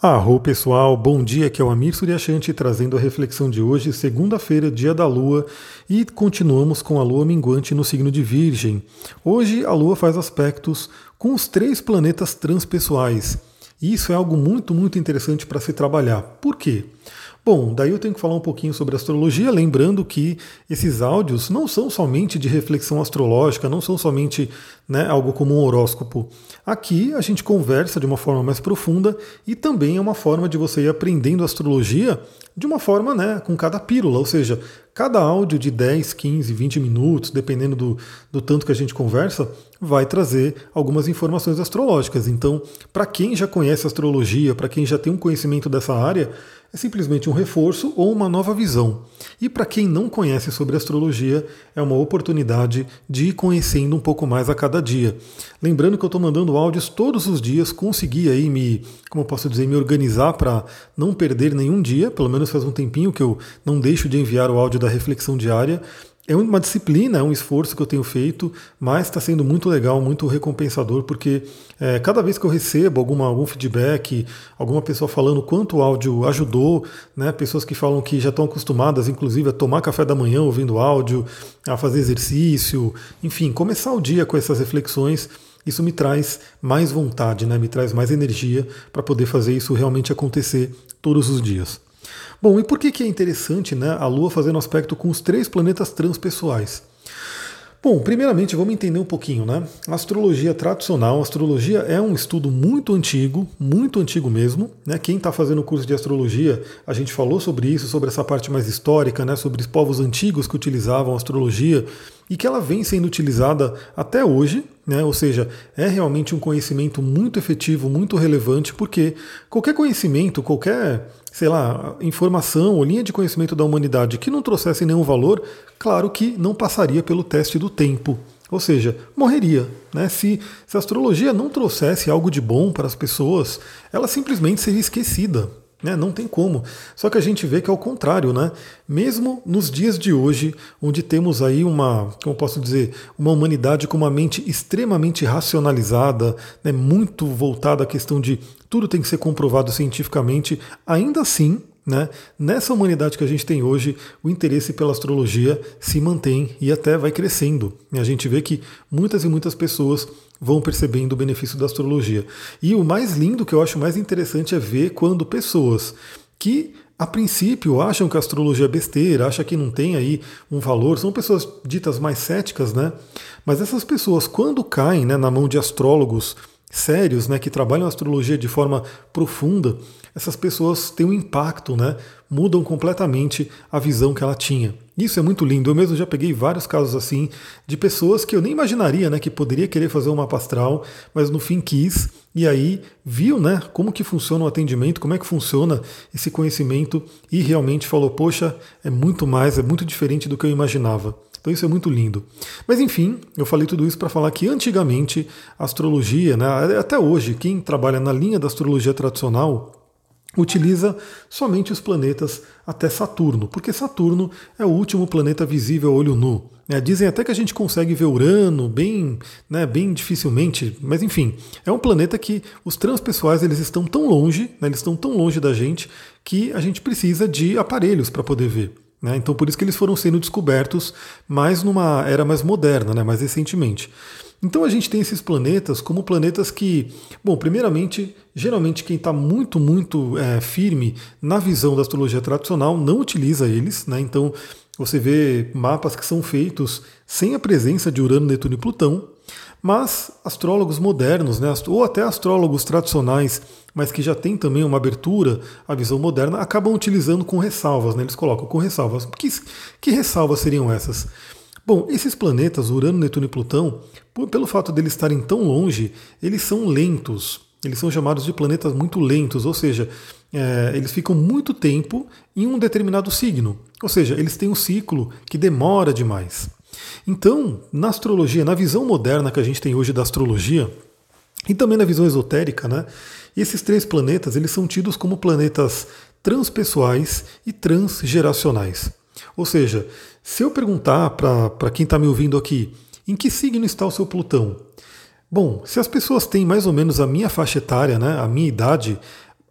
Arro pessoal, bom dia, aqui é o Amir Suryashanti trazendo a reflexão de hoje, segunda-feira, dia da Lua, e continuamos com a Lua minguante no signo de Virgem. Hoje a Lua faz aspectos com os três planetas transpessoais, e isso é algo muito, muito interessante para se trabalhar. Por quê? Bom, daí eu tenho que falar um pouquinho sobre astrologia, lembrando que esses áudios não são somente de reflexão astrológica, não são somente né, algo como um horóscopo. Aqui a gente conversa de uma forma mais profunda e também é uma forma de você ir aprendendo astrologia de uma forma né, com cada pílula, ou seja, cada áudio de 10, 15, 20 minutos, dependendo do, do tanto que a gente conversa, vai trazer algumas informações astrológicas. Então, para quem já conhece astrologia, para quem já tem um conhecimento dessa área, é simplesmente um reforço ou uma nova visão. E para quem não conhece sobre astrologia, é uma oportunidade de ir conhecendo um pouco mais a cada dia. Lembrando que eu estou mandando áudios todos os dias, consegui aí me, como eu posso dizer, me organizar para não perder nenhum dia, pelo menos faz um tempinho que eu não deixo de enviar o áudio da reflexão diária. É uma disciplina, é um esforço que eu tenho feito, mas está sendo muito legal, muito recompensador, porque é, cada vez que eu recebo alguma, algum feedback, alguma pessoa falando quanto o áudio ajudou, né, pessoas que falam que já estão acostumadas, inclusive, a tomar café da manhã ouvindo áudio, a fazer exercício, enfim, começar o dia com essas reflexões, isso me traz mais vontade, né, me traz mais energia para poder fazer isso realmente acontecer todos os dias. Bom, e por que, que é interessante né, a Lua fazendo aspecto com os três planetas transpessoais? Bom, primeiramente vamos entender um pouquinho, né? A astrologia tradicional, astrologia é um estudo muito antigo, muito antigo mesmo, né? Quem está fazendo o curso de astrologia, a gente falou sobre isso, sobre essa parte mais histórica, né? Sobre os povos antigos que utilizavam a astrologia e que ela vem sendo utilizada até hoje, né? ou seja, é realmente um conhecimento muito efetivo, muito relevante, porque qualquer conhecimento, qualquer, sei lá, informação ou linha de conhecimento da humanidade que não trouxesse nenhum valor, claro que não passaria pelo teste do tempo. Ou seja, morreria. Né? Se, se a astrologia não trouxesse algo de bom para as pessoas, ela simplesmente seria esquecida. Né? Não tem como. Só que a gente vê que é o contrário, né? Mesmo nos dias de hoje, onde temos aí uma, como posso dizer, uma humanidade com uma mente extremamente racionalizada, né? muito voltada à questão de tudo tem que ser comprovado cientificamente, ainda assim né? Nessa humanidade que a gente tem hoje, o interesse pela astrologia se mantém e até vai crescendo. A gente vê que muitas e muitas pessoas vão percebendo o benefício da astrologia. E o mais lindo, que eu acho mais interessante, é ver quando pessoas que a princípio acham que a astrologia é besteira, acham que não tem aí um valor, são pessoas ditas mais céticas, né? Mas essas pessoas, quando caem né, na mão de astrólogos sérios, né, que trabalham a astrologia de forma profunda, essas pessoas têm um impacto, né? Mudam completamente a visão que ela tinha. Isso é muito lindo. Eu mesmo já peguei vários casos assim de pessoas que eu nem imaginaria, né, que poderia querer fazer uma pastral, mas no fim quis e aí viu, né, como que funciona o atendimento, como é que funciona esse conhecimento e realmente falou: "Poxa, é muito mais, é muito diferente do que eu imaginava". Então isso é muito lindo. Mas enfim, eu falei tudo isso para falar que antigamente a astrologia, né, até hoje, quem trabalha na linha da astrologia tradicional, utiliza somente os planetas até Saturno, porque Saturno é o último planeta visível a olho nu. É, dizem até que a gente consegue ver Urano bem, né, bem dificilmente, mas enfim, é um planeta que os transpessoais eles estão tão longe, né, eles estão tão longe da gente que a gente precisa de aparelhos para poder ver. Né? Então por isso que eles foram sendo descobertos mais numa era mais moderna, né, mais recentemente. Então a gente tem esses planetas como planetas que, bom, primeiramente, geralmente quem está muito, muito é, firme na visão da astrologia tradicional não utiliza eles, né? Então você vê mapas que são feitos sem a presença de Urano, Netuno e Plutão, mas astrólogos modernos, né, ou até astrólogos tradicionais, mas que já têm também uma abertura à visão moderna, acabam utilizando com ressalvas, né, eles colocam com ressalvas. Que, que ressalvas seriam essas? Bom, esses planetas, Urano, Netuno e Plutão, pelo fato deles estarem tão longe, eles são lentos. Eles são chamados de planetas muito lentos, ou seja, é, eles ficam muito tempo em um determinado signo. Ou seja, eles têm um ciclo que demora demais. Então, na astrologia, na visão moderna que a gente tem hoje da astrologia, e também na visão esotérica, né, esses três planetas eles são tidos como planetas transpessoais e transgeracionais. Ou seja, se eu perguntar para quem está me ouvindo aqui, em que signo está o seu Plutão? Bom, se as pessoas têm mais ou menos a minha faixa etária, né, a minha idade,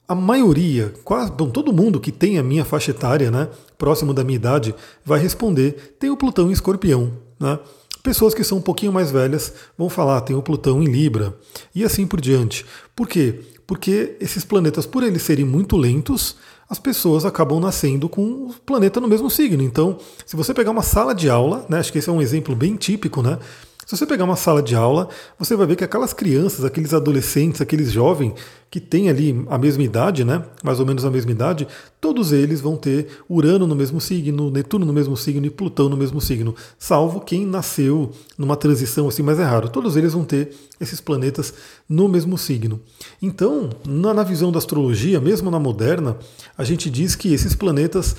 a maioria, quase bom, todo mundo que tem a minha faixa etária, né, próximo da minha idade, vai responder: tem o Plutão em Escorpião. Né? Pessoas que são um pouquinho mais velhas vão falar: tem o Plutão em Libra e assim por diante. Por quê? Porque esses planetas, por eles serem muito lentos, as pessoas acabam nascendo com o planeta no mesmo signo. Então, se você pegar uma sala de aula, né, acho que esse é um exemplo bem típico, né? Se você pegar uma sala de aula, você vai ver que aquelas crianças, aqueles adolescentes, aqueles jovens que têm ali a mesma idade, né, mais ou menos a mesma idade, todos eles vão ter Urano no mesmo signo, Netuno no mesmo signo e Plutão no mesmo signo, salvo quem nasceu numa transição assim, mas é raro. Todos eles vão ter esses planetas no mesmo signo. Então, na, na visão da astrologia, mesmo na moderna, a gente diz que esses planetas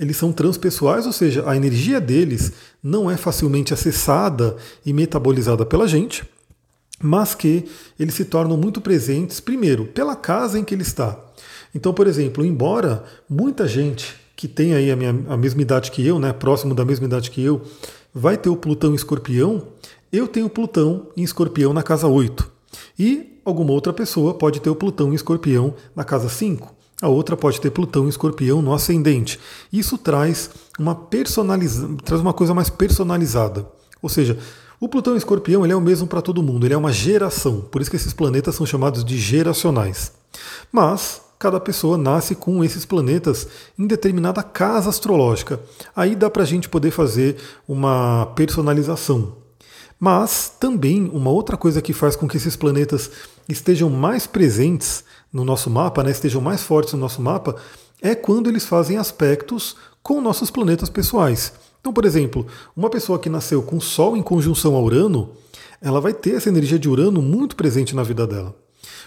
eles são transpessoais, ou seja, a energia deles não é facilmente acessada e metabolizada pela gente, mas que eles se tornam muito presentes, primeiro, pela casa em que ele está. Então, por exemplo, embora muita gente que tem aí a, minha, a mesma idade que eu, né, próximo da mesma idade que eu, vai ter o Plutão em escorpião, eu tenho Plutão em escorpião na casa 8. E alguma outra pessoa pode ter o Plutão em escorpião na casa 5 a outra pode ter Plutão e Escorpião no ascendente. Isso traz uma personaliza... traz uma coisa mais personalizada. Ou seja, o Plutão e Escorpião ele é o mesmo para todo mundo, ele é uma geração. Por isso que esses planetas são chamados de geracionais. Mas cada pessoa nasce com esses planetas em determinada casa astrológica. Aí dá para a gente poder fazer uma personalização. Mas também uma outra coisa que faz com que esses planetas estejam mais presentes no nosso mapa, né, estejam mais fortes no nosso mapa, é quando eles fazem aspectos com nossos planetas pessoais. Então, por exemplo, uma pessoa que nasceu com Sol em conjunção a Urano, ela vai ter essa energia de Urano muito presente na vida dela.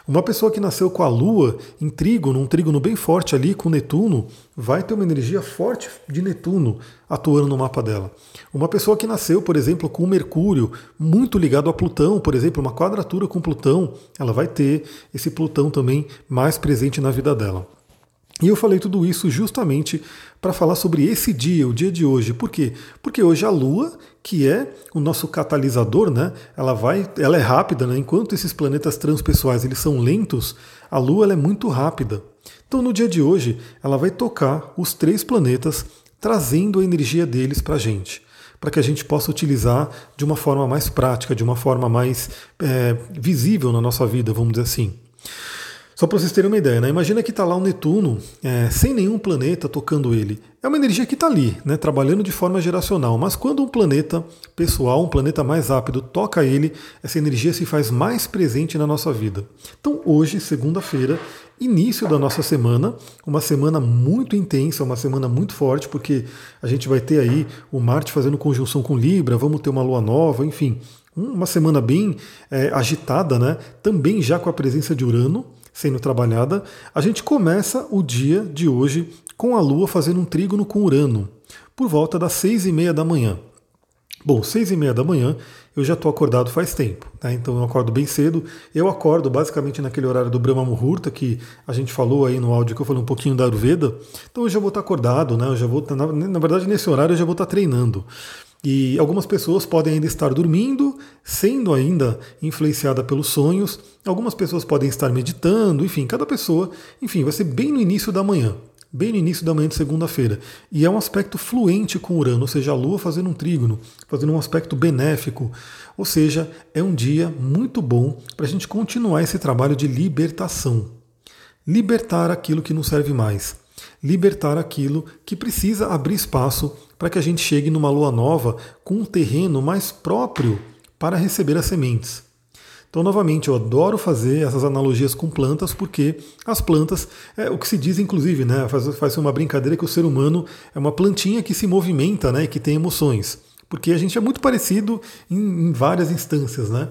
Uma pessoa que nasceu com a Lua em trígono, um trígono bem forte ali com Netuno, vai ter uma energia forte de Netuno atuando no mapa dela. Uma pessoa que nasceu, por exemplo, com Mercúrio muito ligado a Plutão, por exemplo, uma quadratura com Plutão, ela vai ter esse Plutão também mais presente na vida dela. E eu falei tudo isso justamente para falar sobre esse dia, o dia de hoje. Por quê? Porque hoje a Lua, que é o nosso catalisador, né? Ela vai, ela é rápida, né? Enquanto esses planetas transpessoais eles são lentos, a Lua é muito rápida. Então no dia de hoje ela vai tocar os três planetas, trazendo a energia deles para a gente, para que a gente possa utilizar de uma forma mais prática, de uma forma mais é, visível na nossa vida, vamos dizer assim. Só para vocês terem uma ideia, né? imagina que está lá o Netuno é, sem nenhum planeta tocando ele. É uma energia que está ali, né? trabalhando de forma geracional, mas quando um planeta pessoal, um planeta mais rápido, toca ele, essa energia se faz mais presente na nossa vida. Então hoje, segunda-feira, início da nossa semana, uma semana muito intensa, uma semana muito forte, porque a gente vai ter aí o Marte fazendo conjunção com Libra, vamos ter uma lua nova, enfim, uma semana bem é, agitada, né? Também já com a presença de Urano sendo trabalhada, a gente começa o dia de hoje com a Lua fazendo um trígono com Urano, por volta das seis e meia da manhã. Bom, seis e meia da manhã eu já estou acordado faz tempo, né? então eu acordo bem cedo. Eu acordo basicamente naquele horário do Brahma Muhurta que a gente falou aí no áudio que eu falei um pouquinho da Ayurveda. Então eu já vou estar acordado, né? Eu já vou, na, na verdade nesse horário eu já vou estar treinando. E algumas pessoas podem ainda estar dormindo, sendo ainda influenciada pelos sonhos. Algumas pessoas podem estar meditando, enfim, cada pessoa, enfim, vai ser bem no início da manhã, bem no início da manhã de segunda-feira. E é um aspecto fluente com Urano, ou seja, a Lua fazendo um trígono, fazendo um aspecto benéfico. Ou seja, é um dia muito bom para a gente continuar esse trabalho de libertação. Libertar aquilo que não serve mais. Libertar aquilo que precisa abrir espaço para que a gente chegue numa lua nova com um terreno mais próprio para receber as sementes. Então, novamente, eu adoro fazer essas analogias com plantas, porque as plantas, é o que se diz, inclusive, né, faz, faz uma brincadeira que o ser humano é uma plantinha que se movimenta, né, que tem emoções. Porque a gente é muito parecido em, em várias instâncias, né?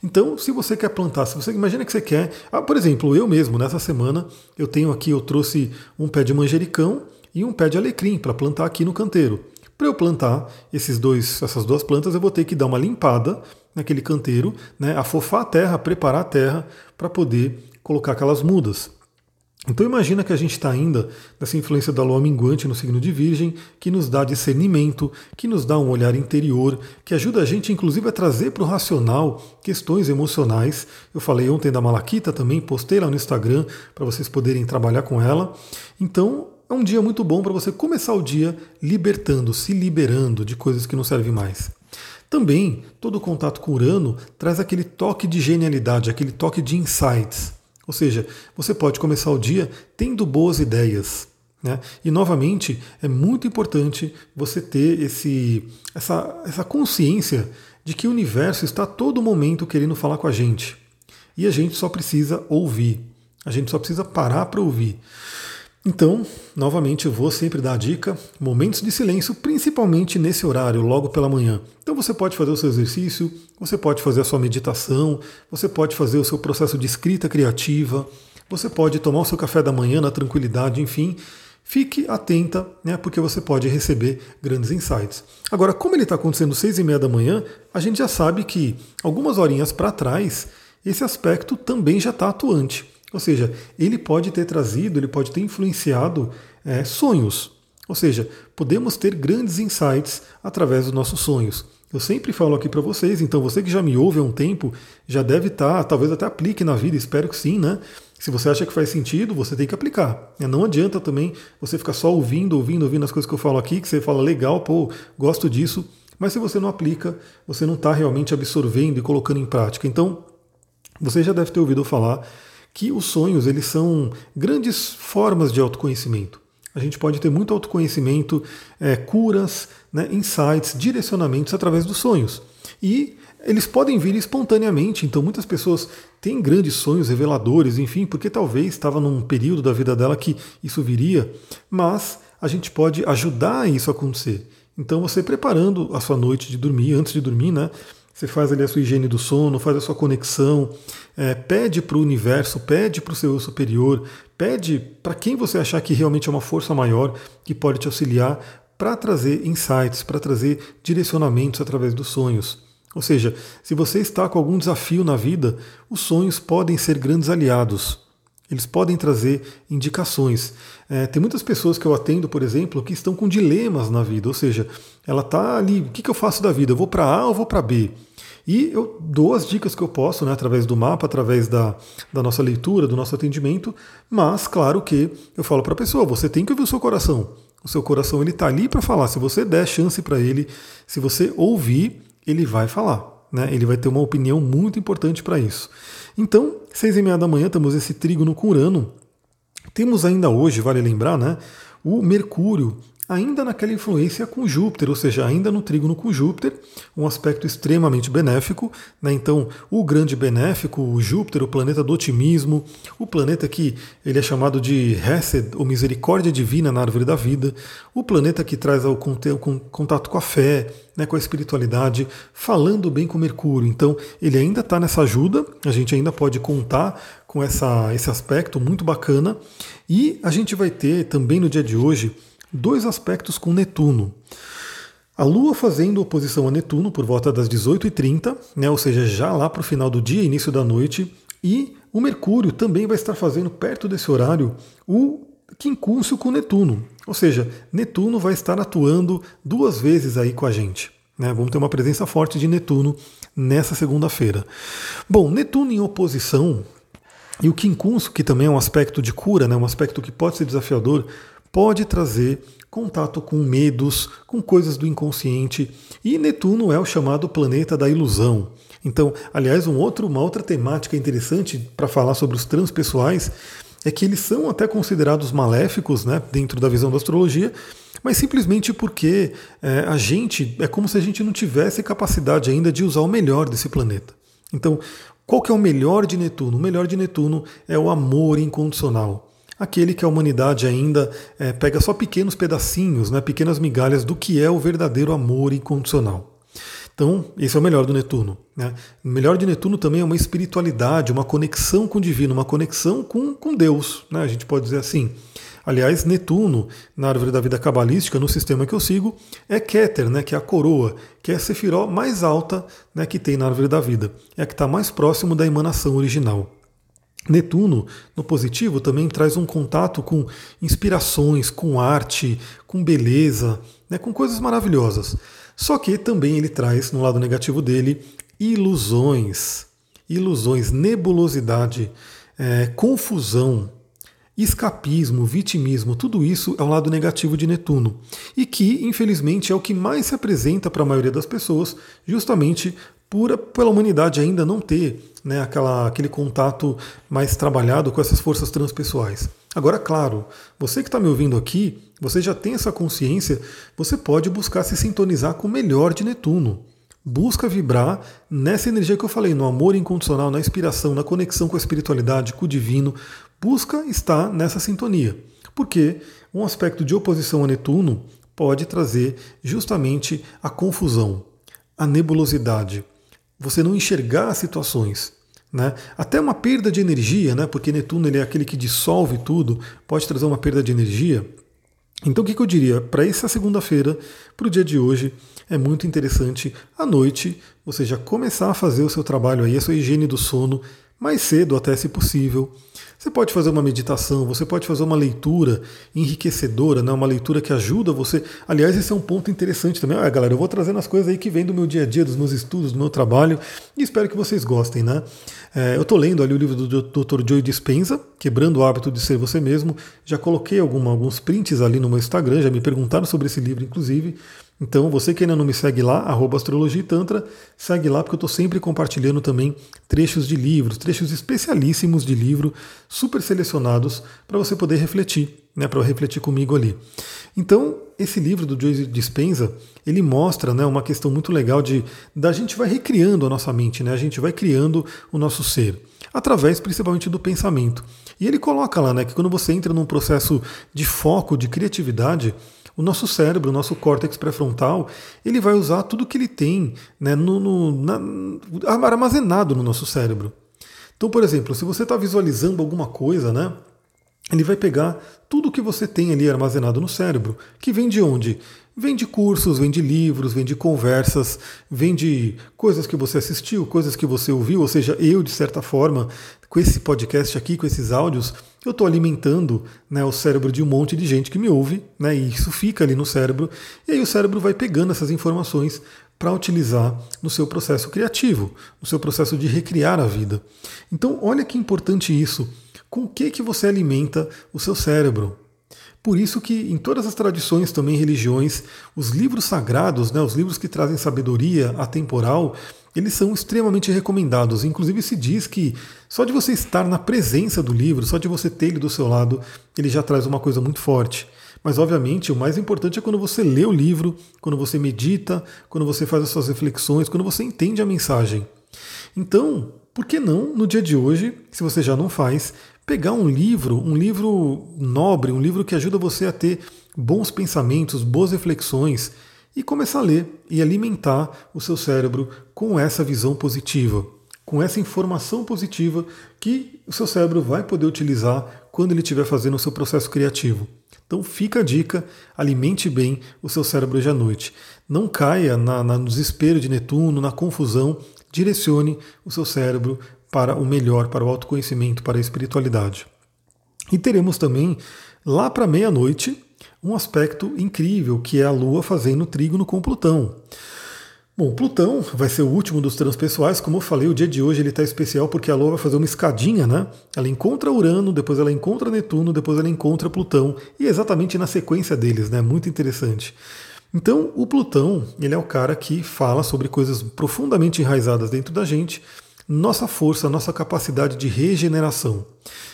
Então, se você quer plantar, se você imagina que você quer, ah, por exemplo, eu mesmo nessa semana eu tenho aqui, eu trouxe um pé de manjericão e um pé de alecrim para plantar aqui no canteiro. Para eu plantar esses dois, essas duas plantas, eu vou ter que dar uma limpada naquele canteiro, né, afofar a terra, preparar a terra para poder colocar aquelas mudas. Então imagina que a gente está ainda nessa influência da lua minguante no signo de Virgem, que nos dá discernimento, que nos dá um olhar interior, que ajuda a gente inclusive a trazer para o racional questões emocionais. Eu falei ontem da Malaquita também, postei lá no Instagram para vocês poderem trabalhar com ela. Então é um dia muito bom para você começar o dia libertando, se liberando de coisas que não servem mais. Também, todo contato com Urano traz aquele toque de genialidade, aquele toque de insights. Ou seja, você pode começar o dia tendo boas ideias. Né? E novamente é muito importante você ter esse, essa, essa consciência de que o universo está a todo momento querendo falar com a gente. E a gente só precisa ouvir. A gente só precisa parar para ouvir. Então, novamente, eu vou sempre dar a dica: momentos de silêncio, principalmente nesse horário, logo pela manhã. Então, você pode fazer o seu exercício, você pode fazer a sua meditação, você pode fazer o seu processo de escrita criativa, você pode tomar o seu café da manhã na tranquilidade, enfim. Fique atenta, né, porque você pode receber grandes insights. Agora, como ele está acontecendo às seis e meia da manhã, a gente já sabe que algumas horinhas para trás, esse aspecto também já está atuante. Ou seja, ele pode ter trazido, ele pode ter influenciado é, sonhos. Ou seja, podemos ter grandes insights através dos nossos sonhos. Eu sempre falo aqui para vocês, então você que já me ouve há um tempo, já deve estar, tá, talvez até aplique na vida, espero que sim, né? Se você acha que faz sentido, você tem que aplicar. É, não adianta também você ficar só ouvindo, ouvindo, ouvindo as coisas que eu falo aqui, que você fala legal, pô, gosto disso, mas se você não aplica, você não está realmente absorvendo e colocando em prática. Então, você já deve ter ouvido falar que os sonhos eles são grandes formas de autoconhecimento. A gente pode ter muito autoconhecimento, é, curas, né, insights, direcionamentos através dos sonhos. E eles podem vir espontaneamente, então muitas pessoas têm grandes sonhos reveladores, enfim, porque talvez estava num período da vida dela que isso viria, mas a gente pode ajudar isso a acontecer. Então você preparando a sua noite de dormir, antes de dormir, né? Você faz ali a sua higiene do sono, faz a sua conexão, é, pede para o universo, pede para o seu superior, pede para quem você achar que realmente é uma força maior que pode te auxiliar para trazer insights, para trazer direcionamentos através dos sonhos. Ou seja, se você está com algum desafio na vida, os sonhos podem ser grandes aliados. Eles podem trazer indicações. É, tem muitas pessoas que eu atendo, por exemplo, que estão com dilemas na vida, ou seja, ela está ali, o que, que eu faço da vida? Eu vou para A ou vou para B? E eu dou as dicas que eu posso, né, através do mapa, através da, da nossa leitura, do nosso atendimento, mas claro que eu falo para a pessoa, você tem que ouvir o seu coração. O seu coração ele está ali para falar. Se você der chance para ele, se você ouvir, ele vai falar. Né? Ele vai ter uma opinião muito importante para isso. Então, seis e meia da manhã, temos esse trígono com Urano. Temos ainda hoje, vale lembrar, né, o Mercúrio ainda naquela influência com Júpiter, ou seja, ainda no trígono com Júpiter, um aspecto extremamente benéfico. Né? Então, o grande benéfico, o Júpiter, o planeta do otimismo, o planeta que ele é chamado de Hesed, ou misericórdia divina na árvore da vida, o planeta que traz o contato com a fé, né, com a espiritualidade, falando bem com Mercúrio. Então, ele ainda está nessa ajuda, a gente ainda pode contar com essa, esse aspecto muito bacana. E a gente vai ter também no dia de hoje dois aspectos com Netuno. A Lua fazendo oposição a Netuno por volta das 18h30, né, ou seja, já lá para o final do dia, início da noite, e o Mercúrio também vai estar fazendo perto desse horário o quincúncio com Netuno. Ou seja, Netuno vai estar atuando duas vezes aí com a gente. Né? Vamos ter uma presença forte de Netuno nessa segunda-feira. Bom, Netuno em oposição e o quincúncio, que também é um aspecto de cura, né? um aspecto que pode ser desafiador, pode trazer contato com medos, com coisas do inconsciente. E Netuno é o chamado planeta da ilusão. Então, aliás, um outro, uma outra temática interessante para falar sobre os transpessoais é que eles são até considerados maléficos né, dentro da visão da astrologia, mas simplesmente porque é, a gente é como se a gente não tivesse capacidade ainda de usar o melhor desse planeta. Então, qual que é o melhor de Netuno? O melhor de Netuno é o amor incondicional aquele que a humanidade ainda é, pega só pequenos pedacinhos, né, pequenas migalhas do que é o verdadeiro amor incondicional. Então, esse é o melhor do Netuno. Né? O melhor de Netuno também é uma espiritualidade, uma conexão com o divino, uma conexão com, com Deus, né? a gente pode dizer assim. Aliás, Netuno, na árvore da vida cabalística, no sistema que eu sigo, é Keter, né, que é a coroa, que é a sefiró mais alta né, que tem na árvore da vida. É a que está mais próximo da emanação original. Netuno, no positivo, também traz um contato com inspirações, com arte, com beleza, né, com coisas maravilhosas. Só que também ele traz, no lado negativo dele, ilusões, ilusões, nebulosidade, é, confusão, escapismo, vitimismo, tudo isso é o lado negativo de Netuno. E que, infelizmente, é o que mais se apresenta para a maioria das pessoas, justamente pela humanidade ainda não ter né, aquela, aquele contato mais trabalhado com essas forças transpessoais. Agora, claro, você que está me ouvindo aqui, você já tem essa consciência, você pode buscar se sintonizar com o melhor de Netuno. Busca vibrar nessa energia que eu falei, no amor incondicional, na inspiração, na conexão com a espiritualidade, com o divino. Busca estar nessa sintonia. Porque um aspecto de oposição a Netuno pode trazer justamente a confusão, a nebulosidade, você não enxergar as situações. Né? Até uma perda de energia, né? porque Netuno ele é aquele que dissolve tudo, pode trazer uma perda de energia. Então o que, que eu diria? Para essa segunda-feira, para o dia de hoje, é muito interessante à noite você já começar a fazer o seu trabalho aí, a sua higiene do sono, mais cedo até se possível. Você pode fazer uma meditação, você pode fazer uma leitura enriquecedora, né? uma leitura que ajuda você. Aliás, esse é um ponto interessante também. Ah, galera, eu vou trazendo as coisas aí que vêm do meu dia a dia, dos meus estudos, do meu trabalho, e espero que vocês gostem. Né? É, eu estou lendo ali o livro do Dr. Joe Dispenza, Quebrando o Hábito de Ser Você Mesmo. Já coloquei alguma, alguns prints ali no meu Instagram, já me perguntaram sobre esse livro, inclusive. Então, você que ainda não me segue lá, arroba Astrologia e Tantra, segue lá porque eu estou sempre compartilhando também trechos de livros, trechos especialíssimos de livro, super selecionados, para você poder refletir, né, para refletir comigo ali. Então, esse livro do Joyce Dispenza, ele mostra né, uma questão muito legal de da gente vai recriando a nossa mente, né, a gente vai criando o nosso ser, através principalmente do pensamento. E ele coloca lá né, que quando você entra num processo de foco, de criatividade, o nosso cérebro, o nosso córtex pré-frontal, ele vai usar tudo que ele tem né, no, no, na, armazenado no nosso cérebro. Então, por exemplo, se você está visualizando alguma coisa, né, ele vai pegar tudo que você tem ali armazenado no cérebro, que vem de onde? Vem de cursos, vem de livros, vem de conversas, vem de coisas que você assistiu, coisas que você ouviu, ou seja, eu, de certa forma, com esse podcast aqui, com esses áudios, eu estou alimentando né, o cérebro de um monte de gente que me ouve, né, e isso fica ali no cérebro, e aí o cérebro vai pegando essas informações para utilizar no seu processo criativo, no seu processo de recriar a vida. Então, olha que importante isso. Com o que, que você alimenta o seu cérebro? Por isso que em todas as tradições, também religiões, os livros sagrados, né, os livros que trazem sabedoria atemporal, eles são extremamente recomendados. Inclusive se diz que só de você estar na presença do livro, só de você ter ele do seu lado, ele já traz uma coisa muito forte. Mas obviamente o mais importante é quando você lê o livro, quando você medita, quando você faz as suas reflexões, quando você entende a mensagem. Então, por que não, no dia de hoje, se você já não faz, pegar um livro, um livro nobre, um livro que ajuda você a ter bons pensamentos, boas reflexões e começar a ler e alimentar o seu cérebro com essa visão positiva, com essa informação positiva que o seu cérebro vai poder utilizar quando ele estiver fazendo o seu processo criativo. Então fica a dica, alimente bem o seu cérebro hoje à noite. Não caia na, na, no desespero de Netuno, na confusão direcione o seu cérebro para o melhor, para o autoconhecimento, para a espiritualidade. E teremos também, lá para meia-noite, um aspecto incrível, que é a Lua fazendo trígono com Plutão. Bom, Plutão vai ser o último dos transpessoais, como eu falei, o dia de hoje ele está especial porque a Lua vai fazer uma escadinha, né? Ela encontra Urano, depois ela encontra Netuno, depois ela encontra Plutão, e é exatamente na sequência deles, né? Muito interessante. Então, o Plutão, ele é o cara que fala sobre coisas profundamente enraizadas dentro da gente, nossa força, nossa capacidade de regeneração.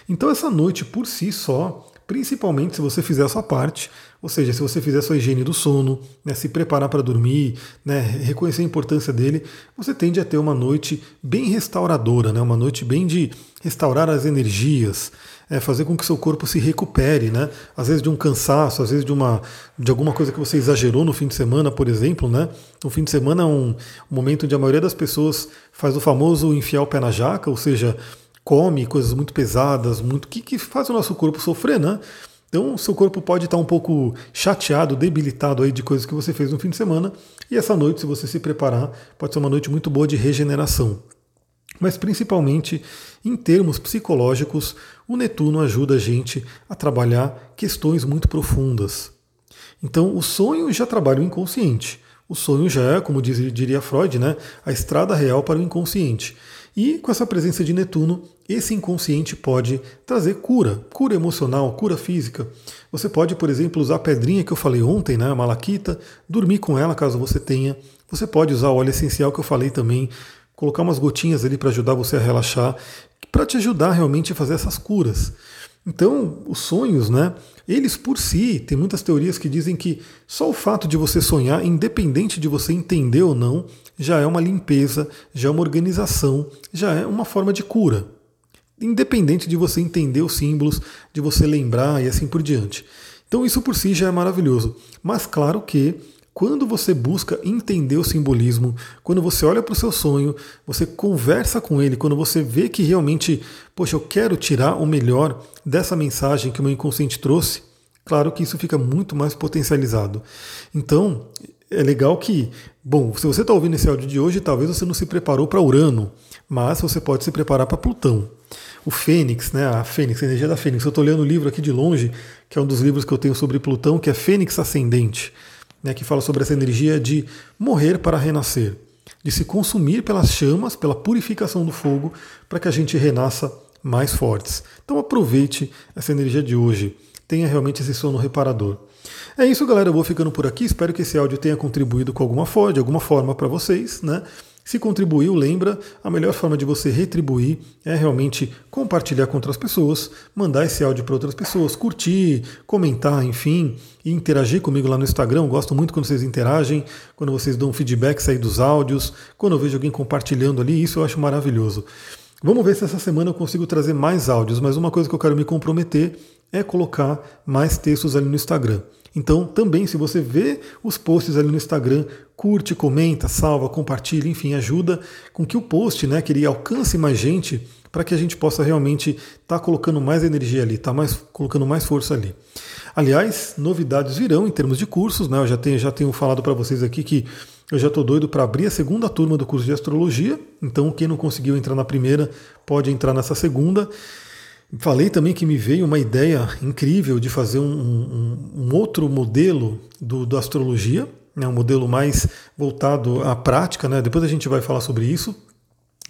Então, essa noite por si só, principalmente se você fizer a sua parte, ou seja, se você fizer a sua higiene do sono, né, se preparar para dormir, né, reconhecer a importância dele, você tende a ter uma noite bem restauradora, né, uma noite bem de restaurar as energias, é fazer com que seu corpo se recupere, né? Às vezes de um cansaço, às vezes de uma de alguma coisa que você exagerou no fim de semana, por exemplo, né? No fim de semana é um, um momento onde a maioria das pessoas faz o famoso enfiar o pé na jaca, ou seja, come coisas muito pesadas, muito que, que faz o nosso corpo sofrer, né? Então, seu corpo pode estar um pouco chateado, debilitado aí de coisas que você fez no fim de semana, e essa noite, se você se preparar, pode ser uma noite muito boa de regeneração. Mas principalmente em termos psicológicos, o Netuno ajuda a gente a trabalhar questões muito profundas. Então, o sonho já trabalha o inconsciente. O sonho já é, como diria Freud, né, a estrada real para o inconsciente. E com essa presença de Netuno, esse inconsciente pode trazer cura, cura emocional, cura física. Você pode, por exemplo, usar a pedrinha que eu falei ontem, né, a malaquita, dormir com ela caso você tenha. Você pode usar o óleo essencial que eu falei também, colocar umas gotinhas ali para ajudar você a relaxar, para te ajudar realmente a fazer essas curas. Então, os sonhos, né? Eles por si, tem muitas teorias que dizem que só o fato de você sonhar, independente de você entender ou não, já é uma limpeza, já é uma organização, já é uma forma de cura. Independente de você entender os símbolos, de você lembrar e assim por diante. Então, isso por si já é maravilhoso. Mas, claro que quando você busca entender o simbolismo, quando você olha para o seu sonho, você conversa com ele, quando você vê que realmente, poxa, eu quero tirar o melhor dessa mensagem que o meu inconsciente trouxe, claro que isso fica muito mais potencializado. Então, é legal que, bom, se você está ouvindo esse áudio de hoje, talvez você não se preparou para Urano, mas você pode se preparar para Plutão. O Fênix, né, a Fênix, a energia da Fênix. Eu estou lendo o livro aqui de longe, que é um dos livros que eu tenho sobre Plutão, que é Fênix Ascendente né, que fala sobre essa energia de morrer para renascer, de se consumir pelas chamas, pela purificação do fogo, para que a gente renasça mais fortes. Então aproveite essa energia de hoje, tenha realmente esse sono reparador. É isso, galera. Eu vou ficando por aqui. Espero que esse áudio tenha contribuído com alguma forma, de alguma forma para vocês, né? Se contribuiu, lembra, a melhor forma de você retribuir é realmente compartilhar com outras pessoas, mandar esse áudio para outras pessoas, curtir, comentar, enfim, e interagir comigo lá no Instagram. Gosto muito quando vocês interagem, quando vocês dão feedback sair dos áudios, quando eu vejo alguém compartilhando ali, isso eu acho maravilhoso. Vamos ver se essa semana eu consigo trazer mais áudios, mas uma coisa que eu quero me comprometer é colocar mais textos ali no Instagram. Então, também, se você vê os posts ali no Instagram, curte, comenta, salva, compartilha, enfim, ajuda com que o post, né, que ele alcance mais gente, para que a gente possa realmente estar tá colocando mais energia ali, tá mais colocando mais força ali. Aliás, novidades virão em termos de cursos, né? Eu já tenho, já tenho falado para vocês aqui que eu já estou doido para abrir a segunda turma do curso de astrologia. Então, quem não conseguiu entrar na primeira, pode entrar nessa segunda. Falei também que me veio uma ideia incrível de fazer um, um, um outro modelo do, do astrologia, né, um modelo mais voltado à prática. Né, depois a gente vai falar sobre isso.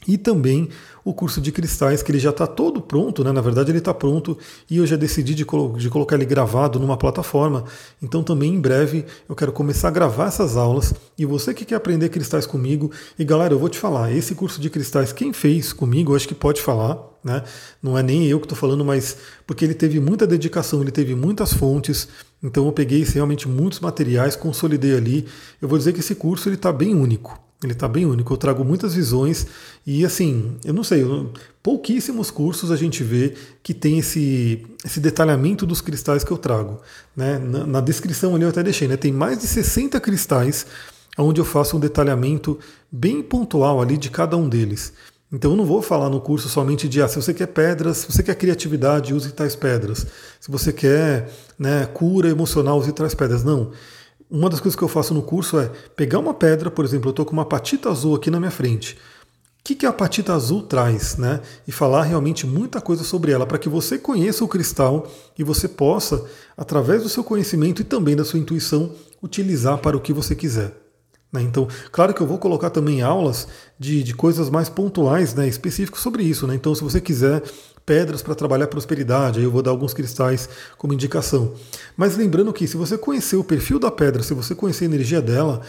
E também o curso de cristais, que ele já está todo pronto, né? na verdade ele está pronto e eu já decidi de, colo de, colocar ele gravado numa plataforma. Então também em breve eu quero começar a gravar essas aulas. E você que quer aprender cristais comigo, e galera, eu vou te falar, esse curso de cristais, quem fez comigo, acho que pode falar, né? Não é nem eu que estou falando, mas porque ele teve muita dedicação, ele teve muitas fontes. Então eu peguei realmente muitos materiais, consolidei ali. Eu vou dizer que esse curso ele está bem único. Ele está bem único. Eu trago muitas visões e assim, eu não sei, pouquíssimos cursos a gente vê que tem esse, esse detalhamento dos cristais que eu trago. Né? Na, na descrição ali eu até deixei, né? Tem mais de 60 cristais onde eu faço um detalhamento bem pontual ali de cada um deles. Então eu não vou falar no curso somente de ah, se você quer pedras, se você quer criatividade, use tais pedras. Se você quer né, cura emocional, use tais pedras. Não uma das coisas que eu faço no curso é pegar uma pedra, por exemplo, eu estou com uma patita azul aqui na minha frente. O que, que a patita azul traz, né? E falar realmente muita coisa sobre ela, para que você conheça o cristal e você possa, através do seu conhecimento e também da sua intuição, utilizar para o que você quiser. Né? Então, claro que eu vou colocar também aulas de, de coisas mais pontuais, né, específicas sobre isso. Né? Então, se você quiser pedras para trabalhar prosperidade, aí eu vou dar alguns cristais como indicação. Mas lembrando que se você conhecer o perfil da pedra, se você conhecer a energia dela,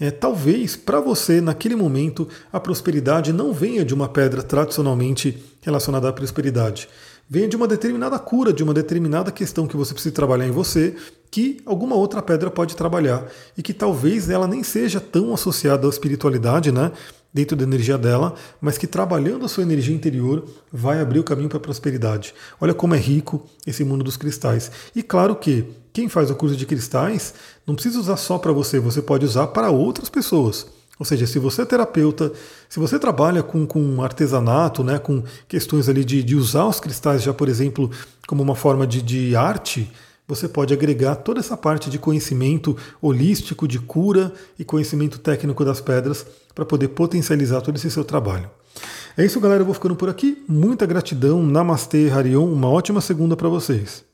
é, talvez para você, naquele momento, a prosperidade não venha de uma pedra tradicionalmente relacionada à prosperidade. Venha de uma determinada cura, de uma determinada questão que você precisa trabalhar em você, que alguma outra pedra pode trabalhar. E que talvez ela nem seja tão associada à espiritualidade, né? Dentro da energia dela, mas que trabalhando a sua energia interior vai abrir o caminho para a prosperidade. Olha como é rico esse mundo dos cristais. E claro que quem faz o curso de cristais não precisa usar só para você, você pode usar para outras pessoas. Ou seja, se você é terapeuta, se você trabalha com, com artesanato, né, com questões ali de, de usar os cristais já, por exemplo, como uma forma de, de arte, você pode agregar toda essa parte de conhecimento holístico, de cura e conhecimento técnico das pedras para poder potencializar todo esse seu trabalho. É isso, galera. Eu vou ficando por aqui. Muita gratidão. Namastê, Harion. Uma ótima segunda para vocês.